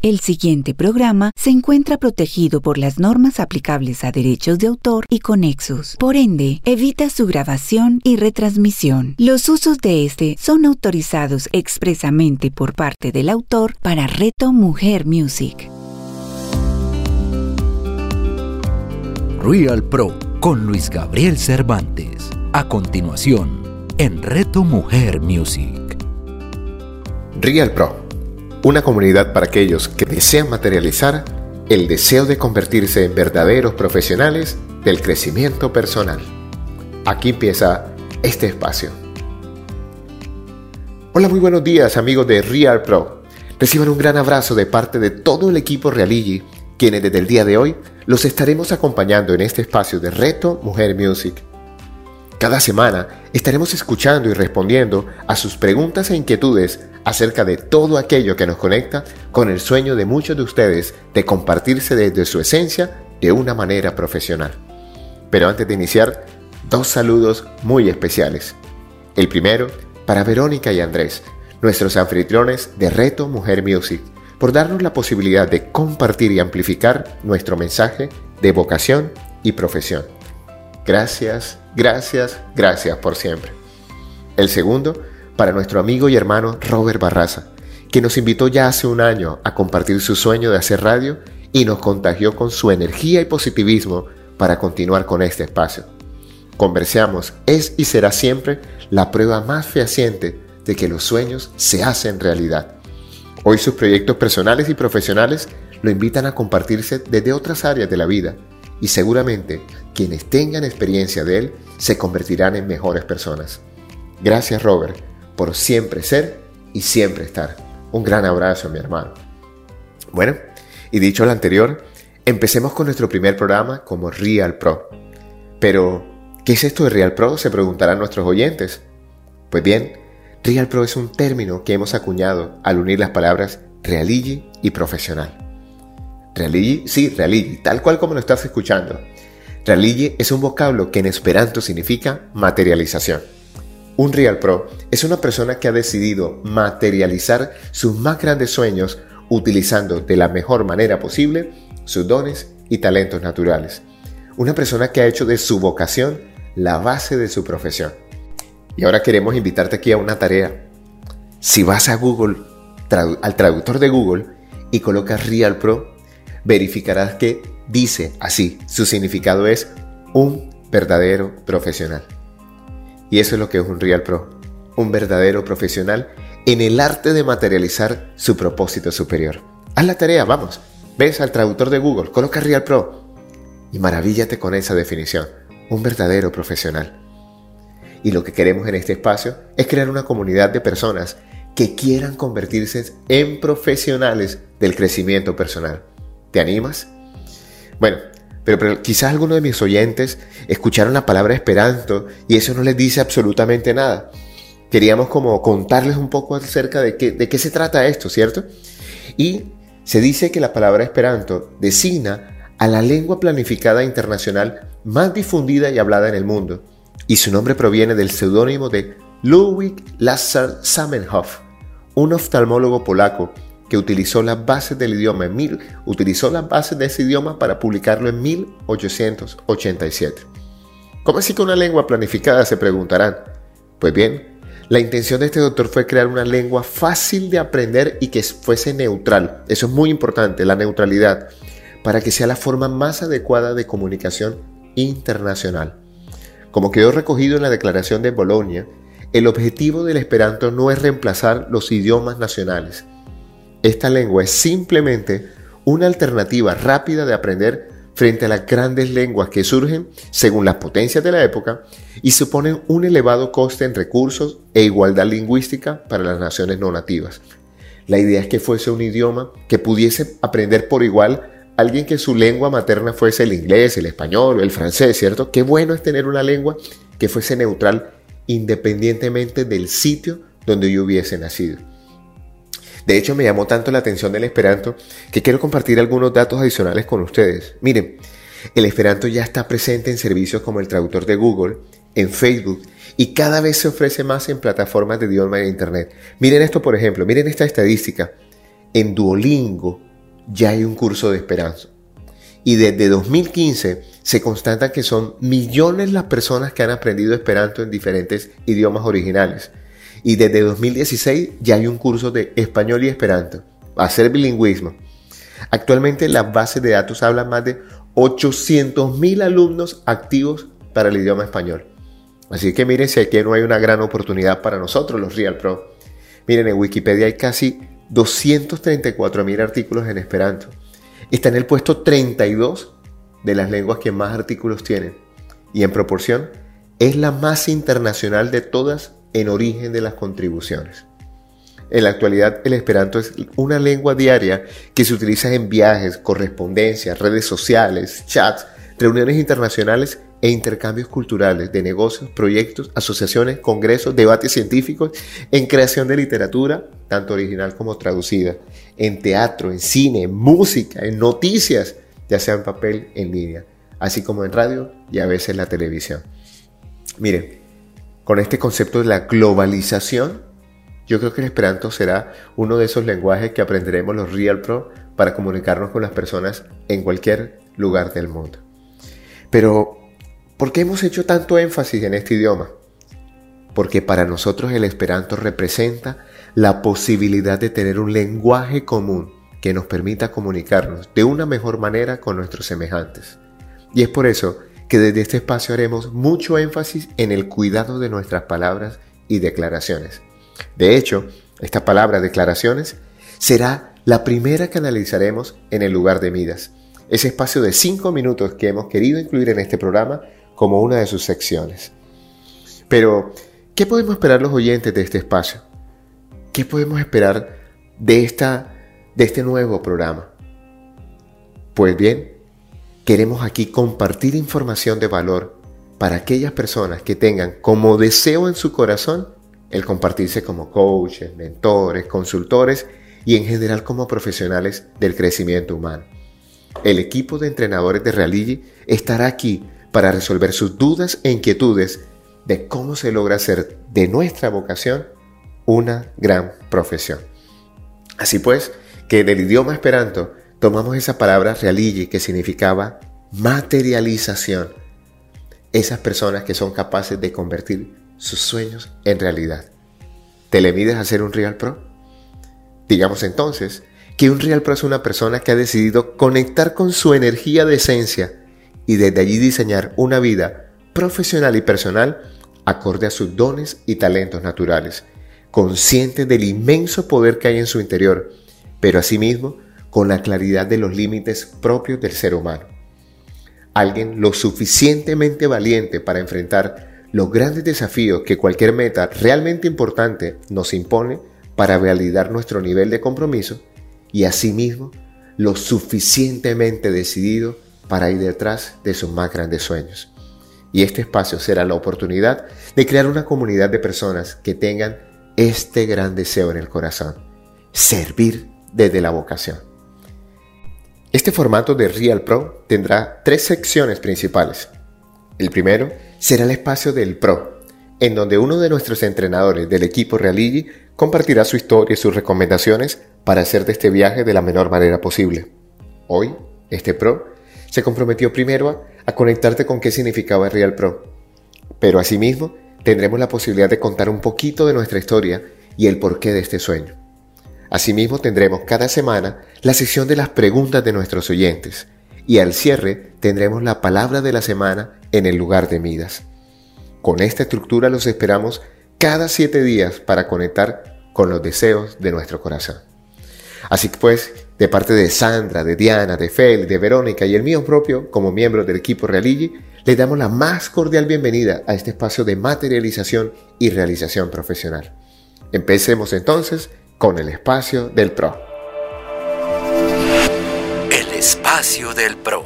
El siguiente programa se encuentra protegido por las normas aplicables a derechos de autor y conexos. Por ende, evita su grabación y retransmisión. Los usos de este son autorizados expresamente por parte del autor para Reto Mujer Music. Real Pro con Luis Gabriel Cervantes. A continuación, en Reto Mujer Music. Real Pro una comunidad para aquellos que desean materializar el deseo de convertirse en verdaderos profesionales del crecimiento personal. Aquí empieza este espacio. Hola, muy buenos días amigos de Real Pro. Reciban un gran abrazo de parte de todo el equipo Realigi, quienes desde el día de hoy los estaremos acompañando en este espacio de Reto Mujer Music. Cada semana estaremos escuchando y respondiendo a sus preguntas e inquietudes acerca de todo aquello que nos conecta con el sueño de muchos de ustedes de compartirse desde su esencia de una manera profesional. Pero antes de iniciar, dos saludos muy especiales. El primero para Verónica y Andrés, nuestros anfitriones de Reto Mujer Music, por darnos la posibilidad de compartir y amplificar nuestro mensaje de vocación y profesión. Gracias, gracias, gracias por siempre. El segundo, para nuestro amigo y hermano Robert Barraza, que nos invitó ya hace un año a compartir su sueño de hacer radio y nos contagió con su energía y positivismo para continuar con este espacio. Conversamos es y será siempre la prueba más fehaciente de que los sueños se hacen realidad. Hoy sus proyectos personales y profesionales lo invitan a compartirse desde otras áreas de la vida y seguramente quienes tengan experiencia de él se convertirán en mejores personas. Gracias Robert por siempre ser y siempre estar. Un gran abrazo mi hermano. Bueno, y dicho lo anterior, empecemos con nuestro primer programa como Real Pro. Pero, ¿qué es esto de Real Pro? Se preguntarán nuestros oyentes. Pues bien, Real Pro es un término que hemos acuñado al unir las palabras realigi y profesional. Realigi, sí, realigi, tal cual como lo estás escuchando. Realigi es un vocablo que en esperanto significa materialización. Un Real Pro es una persona que ha decidido materializar sus más grandes sueños utilizando de la mejor manera posible sus dones y talentos naturales. Una persona que ha hecho de su vocación la base de su profesión. Y ahora queremos invitarte aquí a una tarea. Si vas a Google, al traductor de Google y colocas Real Pro, verificarás que dice así, su significado es un verdadero profesional. Y eso es lo que es un Real Pro, un verdadero profesional en el arte de materializar su propósito superior. Haz la tarea, vamos. Ves al traductor de Google, coloca Real Pro y maravíllate con esa definición, un verdadero profesional. Y lo que queremos en este espacio es crear una comunidad de personas que quieran convertirse en profesionales del crecimiento personal. ¿Te animas? Bueno, pero, quizás algunos de mis oyentes escucharon la palabra esperanto y eso no les dice absolutamente nada. Queríamos como contarles un poco acerca de qué, se trata esto, ¿cierto? Y se dice que la palabra esperanto designa a la lengua planificada internacional más difundida y hablada en el mundo, y su nombre proviene del seudónimo de Ludwig Lazar Samenhoff, un oftalmólogo polaco que utilizó las bases del idioma en mil, utilizó las bases de ese idioma para publicarlo en 1887. ¿Cómo así que una lengua planificada? Se preguntarán. Pues bien, la intención de este doctor fue crear una lengua fácil de aprender y que fuese neutral. Eso es muy importante, la neutralidad, para que sea la forma más adecuada de comunicación internacional. Como quedó recogido en la Declaración de Bolonia, el objetivo del esperanto no es reemplazar los idiomas nacionales, esta lengua es simplemente una alternativa rápida de aprender frente a las grandes lenguas que surgen según las potencias de la época y suponen un elevado coste en recursos e igualdad lingüística para las naciones no nativas. La idea es que fuese un idioma que pudiese aprender por igual alguien que su lengua materna fuese el inglés, el español o el francés, ¿cierto? Qué bueno es tener una lengua que fuese neutral independientemente del sitio donde yo hubiese nacido. De hecho, me llamó tanto la atención del Esperanto que quiero compartir algunos datos adicionales con ustedes. Miren, el Esperanto ya está presente en servicios como el traductor de Google, en Facebook y cada vez se ofrece más en plataformas de idioma de Internet. Miren esto, por ejemplo, miren esta estadística. En Duolingo ya hay un curso de esperanza. Y desde 2015 se constata que son millones las personas que han aprendido esperanto en diferentes idiomas originales. Y desde 2016 ya hay un curso de español y esperanto, hacer bilingüismo. Actualmente las bases de datos hablan más de 800.000 alumnos activos para el idioma español. Así que miren si aquí no hay una gran oportunidad para nosotros los Real Pro. Miren, en Wikipedia hay casi 234.000 artículos en esperanto. Está en el puesto 32 de las lenguas que más artículos tienen. Y en proporción es la más internacional de todas en origen de las contribuciones. En la actualidad el esperanto es una lengua diaria que se utiliza en viajes, correspondencias, redes sociales, chats, reuniones internacionales e intercambios culturales de negocios, proyectos, asociaciones, congresos, debates científicos, en creación de literatura, tanto original como traducida, en teatro, en cine, en música, en noticias, ya sea en papel, en línea, así como en radio y a veces la televisión. Miren, con este concepto de la globalización, yo creo que el Esperanto será uno de esos lenguajes que aprenderemos los Real Pro para comunicarnos con las personas en cualquier lugar del mundo. Pero, ¿por qué hemos hecho tanto énfasis en este idioma? Porque para nosotros el Esperanto representa la posibilidad de tener un lenguaje común que nos permita comunicarnos de una mejor manera con nuestros semejantes. Y es por eso que desde este espacio haremos mucho énfasis en el cuidado de nuestras palabras y declaraciones. De hecho, esta palabra declaraciones será la primera que analizaremos en el lugar de Midas, ese espacio de cinco minutos que hemos querido incluir en este programa como una de sus secciones. Pero, ¿qué podemos esperar los oyentes de este espacio? ¿Qué podemos esperar de, esta, de este nuevo programa? Pues bien, queremos aquí compartir información de valor para aquellas personas que tengan como deseo en su corazón el compartirse como coaches, mentores, consultores y en general como profesionales del crecimiento humano. El equipo de entrenadores de Realigi estará aquí para resolver sus dudas e inquietudes de cómo se logra hacer de nuestra vocación una gran profesión. Así pues, que del idioma esperanto tomamos esa palabra realigi que significaba materialización. Esas personas que son capaces de convertir sus sueños en realidad. ¿Te le mides a ser un Real Pro? Digamos entonces que un Real Pro es una persona que ha decidido conectar con su energía de esencia y desde allí diseñar una vida profesional y personal acorde a sus dones y talentos naturales, consciente del inmenso poder que hay en su interior, pero asimismo con la claridad de los límites propios del ser humano. Alguien lo suficientemente valiente para enfrentar los grandes desafíos que cualquier meta realmente importante nos impone para validar nuestro nivel de compromiso y asimismo lo suficientemente decidido para ir detrás de sus más grandes sueños. Y este espacio será la oportunidad de crear una comunidad de personas que tengan este gran deseo en el corazón, servir desde la vocación. Este formato de Real Pro tendrá tres secciones principales. El primero será el espacio del Pro, en donde uno de nuestros entrenadores del equipo Realigi compartirá su historia y sus recomendaciones para hacer de este viaje de la menor manera posible. Hoy, este Pro se comprometió primero a, conectarte con qué significaba Real Pro, pero asimismo tendremos la posibilidad de contar un poquito de nuestra historia y el porqué de este sueño. Asimismo tendremos cada semana la sesión de las preguntas de nuestros oyentes y al cierre tendremos la palabra de la semana en el lugar de Midas. Con esta estructura los esperamos cada siete días para conectar con los deseos de nuestro corazón. Así pues, de parte de Sandra, de Diana, de Fel, de Verónica y el mío propio, como miembro del equipo Realigi, le damos la más cordial bienvenida a este espacio de materialización y realización profesional. Empecemos entonces con el espacio del PRO. El espacio del PRO.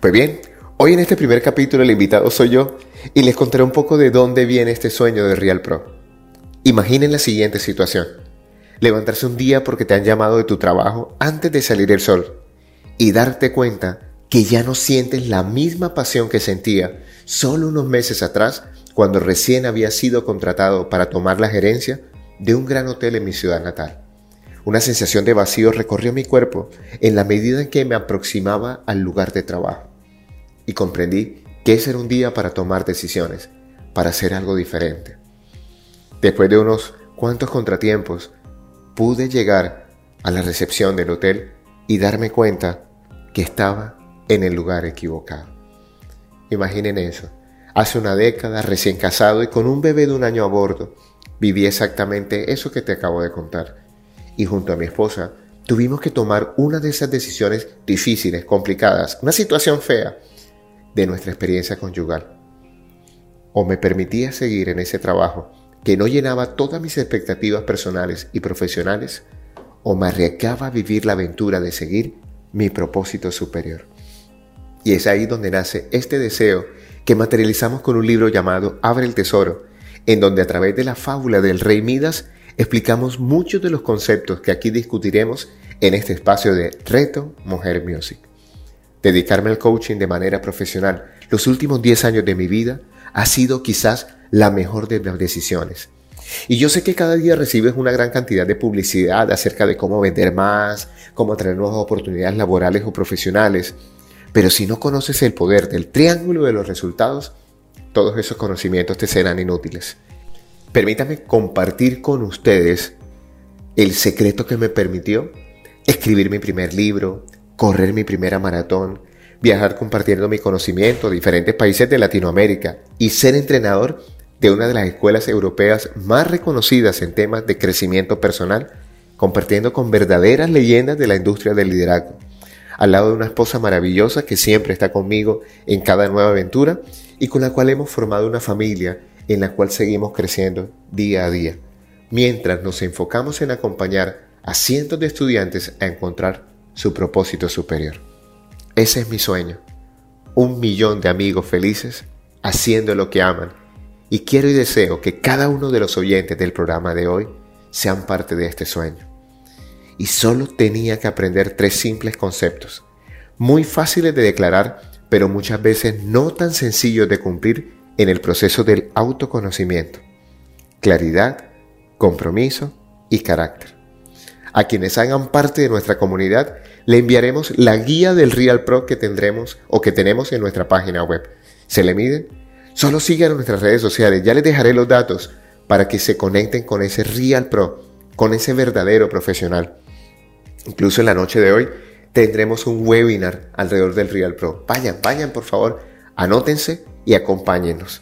Pues bien, Hoy en este primer capítulo el invitado soy yo y les contaré un poco de dónde viene este sueño de Real Pro. Imaginen la siguiente situación. Levantarse un día porque te han llamado de tu trabajo antes de salir el sol y darte cuenta que ya no sientes la misma pasión que sentía solo unos meses atrás cuando recién había sido contratado para tomar la gerencia de un gran hotel en mi ciudad natal. Una sensación de vacío recorrió mi cuerpo en la medida en que me aproximaba al lugar de trabajo. Y comprendí que ese era un día para tomar decisiones, para hacer algo diferente. Después de unos cuantos contratiempos, pude llegar a la recepción del hotel y darme cuenta que estaba en el lugar equivocado. Imaginen eso. Hace una década, recién casado y con un bebé de un año a bordo, viví exactamente eso que te acabo de contar. Y junto a mi esposa, tuvimos que tomar una de esas decisiones difíciles, complicadas, una situación fea de nuestra experiencia conyugal. O me permitía seguir en ese trabajo que no llenaba todas mis expectativas personales y profesionales, o me arriesgaba a vivir la aventura de seguir mi propósito superior. Y es ahí donde nace este deseo que materializamos con un libro llamado Abre el Tesoro, en donde a través de la fábula del rey Midas explicamos muchos de los conceptos que aquí discutiremos en este espacio de Reto Mujer Music. Dedicarme al coaching de manera profesional los últimos 10 años de mi vida ha sido quizás la mejor de las decisiones. Y yo sé que cada día recibes una gran cantidad de publicidad acerca de cómo vender más, cómo traer nuevas oportunidades laborales o profesionales, pero si no conoces el poder del triángulo de los resultados, todos esos conocimientos te serán inútiles. Permítame compartir con ustedes el secreto que me permitió escribir mi primer libro, correr mi primera maratón, viajar compartiendo mi conocimiento a diferentes países de Latinoamérica y ser entrenador de una de las escuelas europeas más reconocidas en temas de crecimiento personal, compartiendo con verdaderas leyendas de la industria del liderazgo, al lado de una esposa maravillosa que siempre está conmigo en cada nueva aventura y con la cual hemos formado una familia en la cual seguimos creciendo día a día, mientras nos enfocamos en acompañar a cientos de estudiantes a encontrar su propósito superior. Ese es mi sueño, un millón de amigos felices haciendo lo que aman y quiero y deseo que cada uno de los oyentes del programa de hoy sean parte de este sueño. Y solo tenía que aprender tres simples conceptos, muy fáciles de declarar, pero muchas veces no tan sencillos de cumplir en el proceso del autoconocimiento. Claridad, compromiso y carácter. A quienes hagan parte de nuestra comunidad, le enviaremos la guía del Real Pro que tendremos o que tenemos en nuestra página web. Se le miden Solo sigan nuestras redes sociales, ya les dejaré los datos para que se conecten con ese Real Pro, con ese verdadero profesional. Incluso en la noche de hoy tendremos un webinar alrededor del Real Pro. Vayan, vayan por favor, anótense y acompáñenos.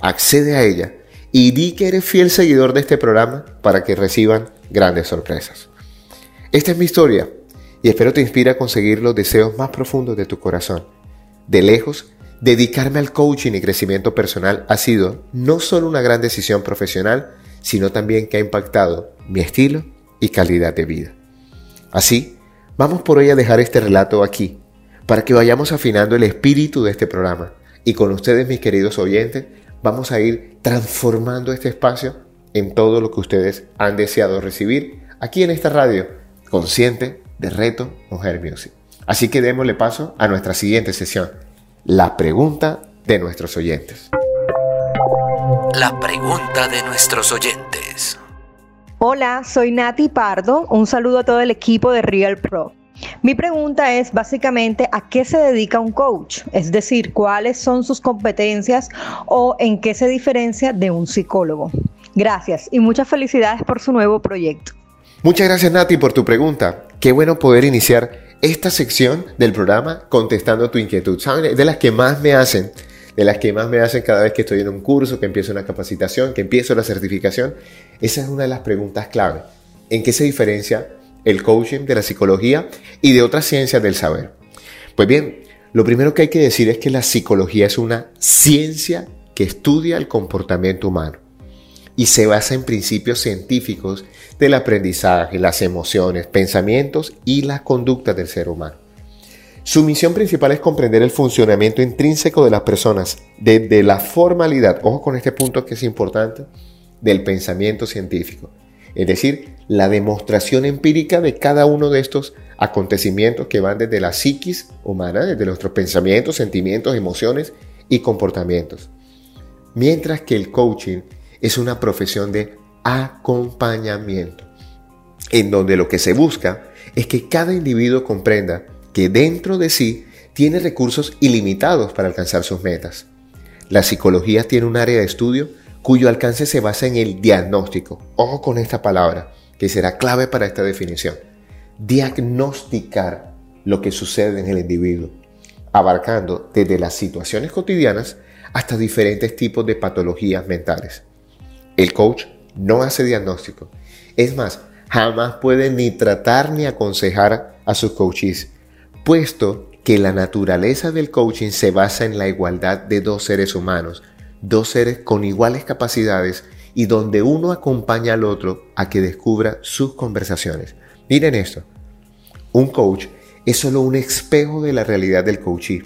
Accede a ella y di que eres fiel seguidor de este programa para que reciban grandes sorpresas. Esta es mi historia y espero te inspire a conseguir los deseos más profundos de tu corazón. De lejos, Dedicarme al coaching y crecimiento personal ha sido no solo una gran decisión profesional, sino también que ha impactado mi estilo y calidad de vida. Así, vamos por hoy a dejar este relato aquí, para que vayamos afinando el espíritu de este programa. Y con ustedes, mis queridos oyentes, vamos a ir transformando este espacio en todo lo que ustedes han deseado recibir aquí en esta radio, consciente de Reto Mujer Music. Así que démosle paso a nuestra siguiente sesión la pregunta de nuestros oyentes. La pregunta de nuestros oyentes. Hola, soy Nati Pardo. Un saludo a todo el equipo de Real Pro. Mi pregunta es básicamente a qué se dedica un coach, es decir, cuáles son sus competencias o en qué se diferencia de un psicólogo. Gracias y muchas felicidades por su nuevo proyecto. Muchas gracias Nati por tu pregunta. Qué bueno poder iniciar esta sección del programa contestando tu inquietud. ¿Saben? De las que más me hacen, de las que más me hacen cada vez que estoy en un curso, que empiezo una capacitación, que empiezo la certificación. Esa es una de las preguntas clave. ¿En qué se diferencia el coaching de la psicología y de otras ciencias del saber? Pues bien, lo primero que hay que decir es que la psicología es una ciencia que estudia el comportamiento humano y se basa en principios científicos del aprendizaje, las emociones, pensamientos y la conducta del ser humano. Su misión principal es comprender el funcionamiento intrínseco de las personas desde la formalidad, ojo con este punto que es importante, del pensamiento científico, es decir, la demostración empírica de cada uno de estos acontecimientos que van desde la psiquis humana, desde nuestros pensamientos, sentimientos, emociones y comportamientos. Mientras que el coaching es una profesión de acompañamiento. en donde lo que se busca es que cada individuo comprenda que dentro de sí tiene recursos ilimitados para alcanzar sus metas. La psicología tiene un área de estudio cuyo alcance se basa en el diagnóstico. Ojo con esta palabra, que será clave para esta definición. Diagnosticar lo que sucede en el individuo, abarcando desde las situaciones cotidianas hasta diferentes tipos de patologías mentales. El coach no hace diagnóstico. Es más, jamás puede ni tratar ni aconsejar a sus coaches, puesto que la naturaleza del coaching se basa en la igualdad de dos seres humanos, dos seres con iguales capacidades y donde uno acompaña al otro a que descubra sus conversaciones. Miren esto, un coach es solo un espejo de la realidad del coachee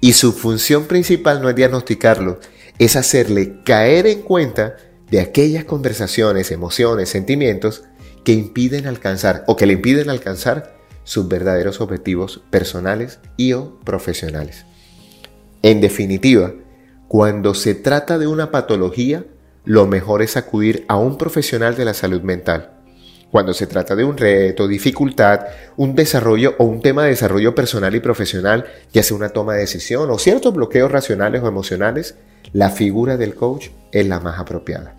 y su función principal no es diagnosticarlo, es hacerle caer en cuenta de aquellas conversaciones, emociones, sentimientos que impiden alcanzar o que le impiden alcanzar sus verdaderos objetivos personales y o profesionales. En definitiva, cuando se trata de una patología, lo mejor es acudir a un profesional de la salud mental. Cuando se trata de un reto, dificultad, un desarrollo o un tema de desarrollo personal y profesional, ya sea una toma de decisión o ciertos bloqueos racionales o emocionales, la figura del coach es la más apropiada.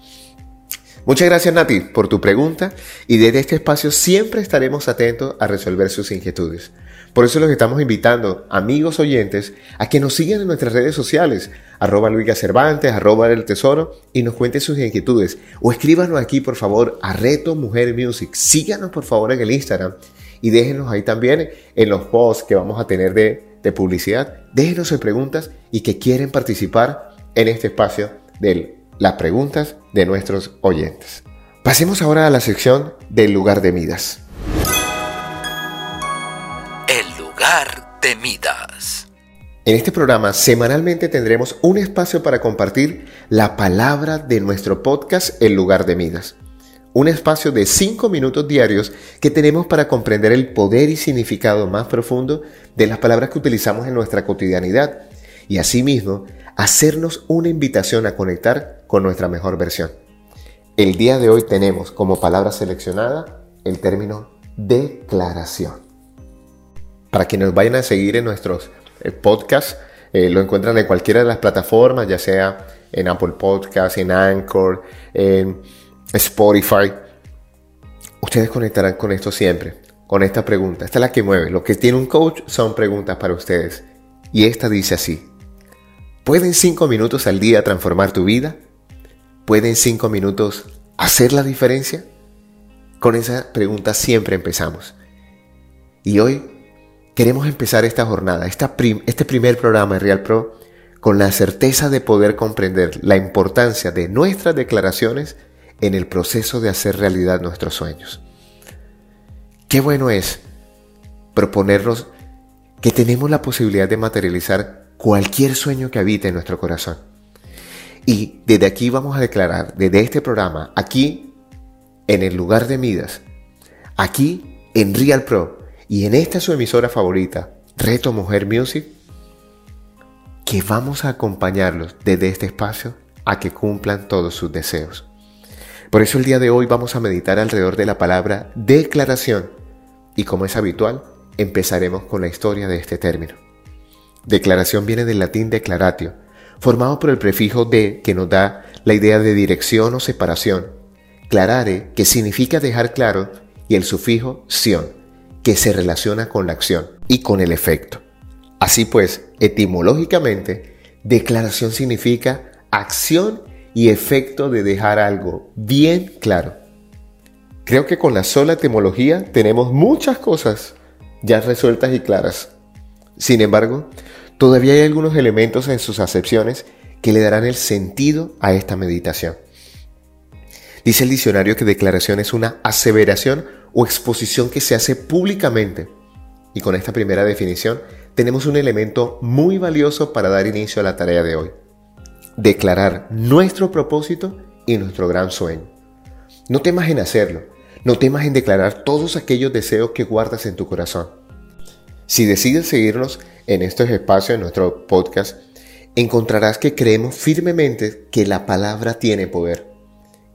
Muchas gracias Nati por tu pregunta y desde este espacio siempre estaremos atentos a resolver sus inquietudes. Por eso los estamos invitando, amigos oyentes, a que nos sigan en nuestras redes sociales, arroba Luiga Cervantes, arroba El Tesoro, y nos cuenten sus inquietudes. O escríbanos aquí, por favor, a Reto Mujer Music. Síganos, por favor, en el Instagram y déjenos ahí también en los posts que vamos a tener de, de publicidad. Déjenos sus preguntas y que quieren participar en este espacio de las preguntas de nuestros oyentes. Pasemos ahora a la sección del lugar de Midas. El lugar de Midas. En este programa semanalmente tendremos un espacio para compartir la palabra de nuestro podcast El lugar de Midas. Un espacio de 5 minutos diarios que tenemos para comprender el poder y significado más profundo de las palabras que utilizamos en nuestra cotidianidad y asimismo hacernos una invitación a conectar con nuestra mejor versión. El día de hoy tenemos como palabra seleccionada el término declaración. Para que nos vayan a seguir en nuestros podcasts, eh, lo encuentran en cualquiera de las plataformas, ya sea en Apple Podcasts, en Anchor, en Spotify. Ustedes conectarán con esto siempre, con esta pregunta. Esta es la que mueve. Lo que tiene un coach son preguntas para ustedes. Y esta dice así. ¿Pueden cinco minutos al día transformar tu vida? ¿Pueden cinco minutos hacer la diferencia? Con esa pregunta siempre empezamos. Y hoy queremos empezar esta jornada, este primer programa de Real Pro, con la certeza de poder comprender la importancia de nuestras declaraciones en el proceso de hacer realidad nuestros sueños. Qué bueno es proponernos que tenemos la posibilidad de materializar cualquier sueño que habite en nuestro corazón. Y desde aquí vamos a declarar, desde este programa, aquí en el lugar de Midas, aquí en Real Pro y en esta su emisora favorita, Reto Mujer Music, que vamos a acompañarlos desde este espacio a que cumplan todos sus deseos. Por eso el día de hoy vamos a meditar alrededor de la palabra declaración y como es habitual, empezaremos con la historia de este término. Declaración viene del latín declaratio, formado por el prefijo de que nos da la idea de dirección o separación, clarare, que significa dejar claro, y el sufijo sion, que se relaciona con la acción y con el efecto. Así pues, etimológicamente, declaración significa acción y efecto de dejar algo bien claro. Creo que con la sola etimología tenemos muchas cosas ya resueltas y claras. Sin embargo, todavía hay algunos elementos en sus acepciones que le darán el sentido a esta meditación. Dice el diccionario que declaración es una aseveración o exposición que se hace públicamente. Y con esta primera definición tenemos un elemento muy valioso para dar inicio a la tarea de hoy. Declarar nuestro propósito y nuestro gran sueño. No temas en hacerlo, no temas en declarar todos aquellos deseos que guardas en tu corazón. Si decides seguirnos en estos espacios, en nuestro podcast, encontrarás que creemos firmemente que la palabra tiene poder.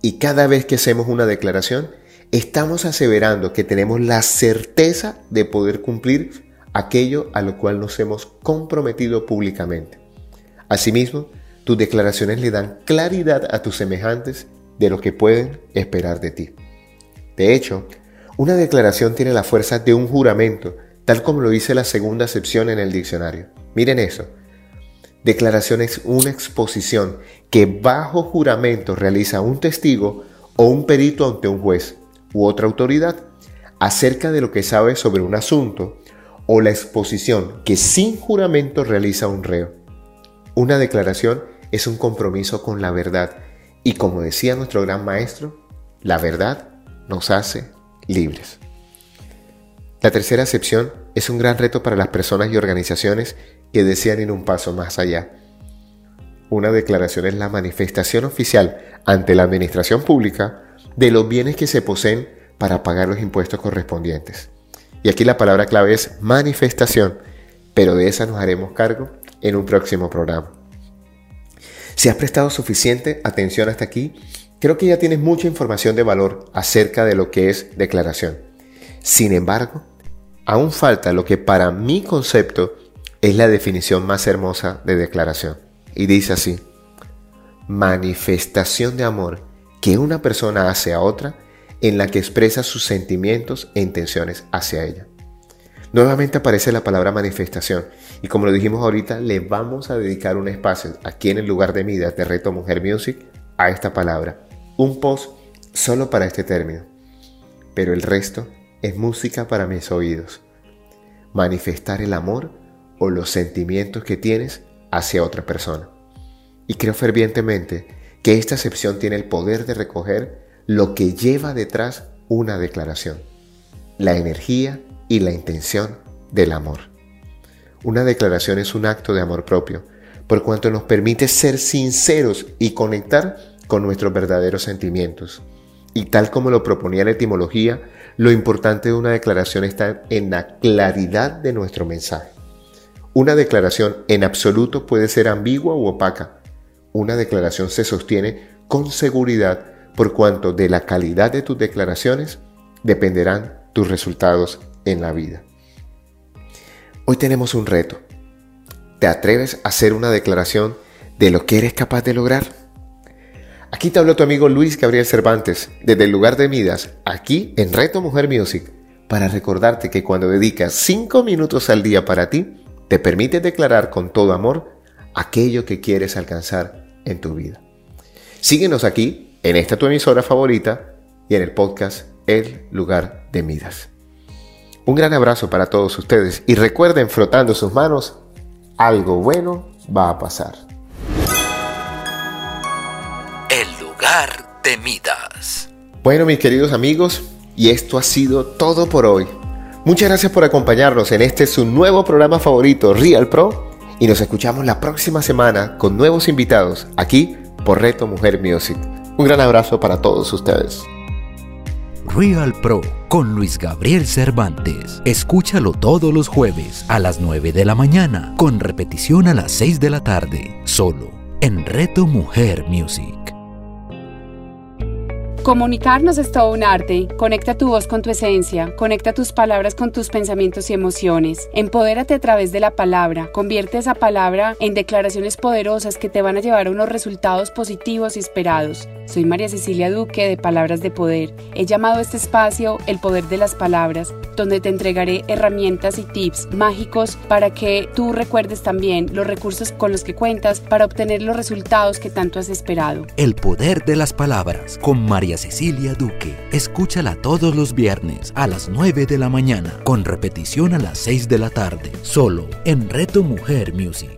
Y cada vez que hacemos una declaración, estamos aseverando que tenemos la certeza de poder cumplir aquello a lo cual nos hemos comprometido públicamente. Asimismo, tus declaraciones le dan claridad a tus semejantes de lo que pueden esperar de ti. De hecho, una declaración tiene la fuerza de un juramento, tal como lo dice la segunda acepción en el diccionario. Miren eso. Declaración es una exposición que bajo juramento realiza un testigo o un perito ante un juez u otra autoridad acerca de lo que sabe sobre un asunto o la exposición que sin juramento realiza un reo. Una declaración es un compromiso con la verdad y como decía nuestro gran maestro, la verdad nos hace libres. La tercera acepción es un gran reto para las personas y organizaciones que desean ir un paso más allá. Una declaración es la manifestación oficial ante la administración pública de los bienes que se poseen para pagar los impuestos correspondientes. Y aquí la palabra clave es manifestación, pero de esa nos haremos cargo en un próximo programa. Si has prestado suficiente atención hasta aquí, creo que ya tienes mucha información de valor acerca de lo que es declaración. Sin embargo, aún falta lo que para mi concepto es la definición más hermosa de declaración. Y dice así, manifestación de amor que una persona hace a otra en la que expresa sus sentimientos e intenciones hacia ella. Nuevamente aparece la palabra manifestación y como lo dijimos ahorita, le vamos a dedicar un espacio aquí en el lugar de Midas de Reto Mujer Music a esta palabra. Un post solo para este término. Pero el resto es música para mis oídos. Manifestar el amor o los sentimientos que tienes hacia otra persona. Y creo fervientemente que esta excepción tiene el poder de recoger lo que lleva detrás una declaración. La energía y la intención del amor. Una declaración es un acto de amor propio, por cuanto nos permite ser sinceros y conectar con nuestros verdaderos sentimientos. Y tal como lo proponía la etimología, lo importante de una declaración está en la claridad de nuestro mensaje. Una declaración en absoluto puede ser ambigua u opaca. Una declaración se sostiene con seguridad por cuanto de la calidad de tus declaraciones dependerán tus resultados en la vida. Hoy tenemos un reto. ¿Te atreves a hacer una declaración de lo que eres capaz de lograr? Aquí te habló tu amigo Luis Gabriel Cervantes, desde el lugar de Midas, aquí en Reto Mujer Music, para recordarte que cuando dedicas 5 minutos al día para ti, te permite declarar con todo amor aquello que quieres alcanzar en tu vida. Síguenos aquí, en esta tu emisora favorita y en el podcast El lugar de Midas. Un gran abrazo para todos ustedes y recuerden frotando sus manos, algo bueno va a pasar. El lugar de Midas. Bueno mis queridos amigos, y esto ha sido todo por hoy. Muchas gracias por acompañarnos en este su nuevo programa favorito, Real Pro, y nos escuchamos la próxima semana con nuevos invitados aquí por Reto Mujer Music. Un gran abrazo para todos ustedes. Real Pro con Luis Gabriel Cervantes. Escúchalo todos los jueves a las 9 de la mañana, con repetición a las 6 de la tarde, solo en Reto Mujer Music. Comunicarnos es todo un arte. Conecta tu voz con tu esencia, conecta tus palabras con tus pensamientos y emociones. Empodérate a través de la palabra. Convierte esa palabra en declaraciones poderosas que te van a llevar a unos resultados positivos y esperados. Soy María Cecilia Duque de Palabras de Poder. He llamado a este espacio El Poder de las Palabras, donde te entregaré herramientas y tips mágicos para que tú recuerdes también los recursos con los que cuentas para obtener los resultados que tanto has esperado. El Poder de las Palabras con María Cecilia Duque. Escúchala todos los viernes a las 9 de la mañana, con repetición a las 6 de la tarde, solo en Reto Mujer Music.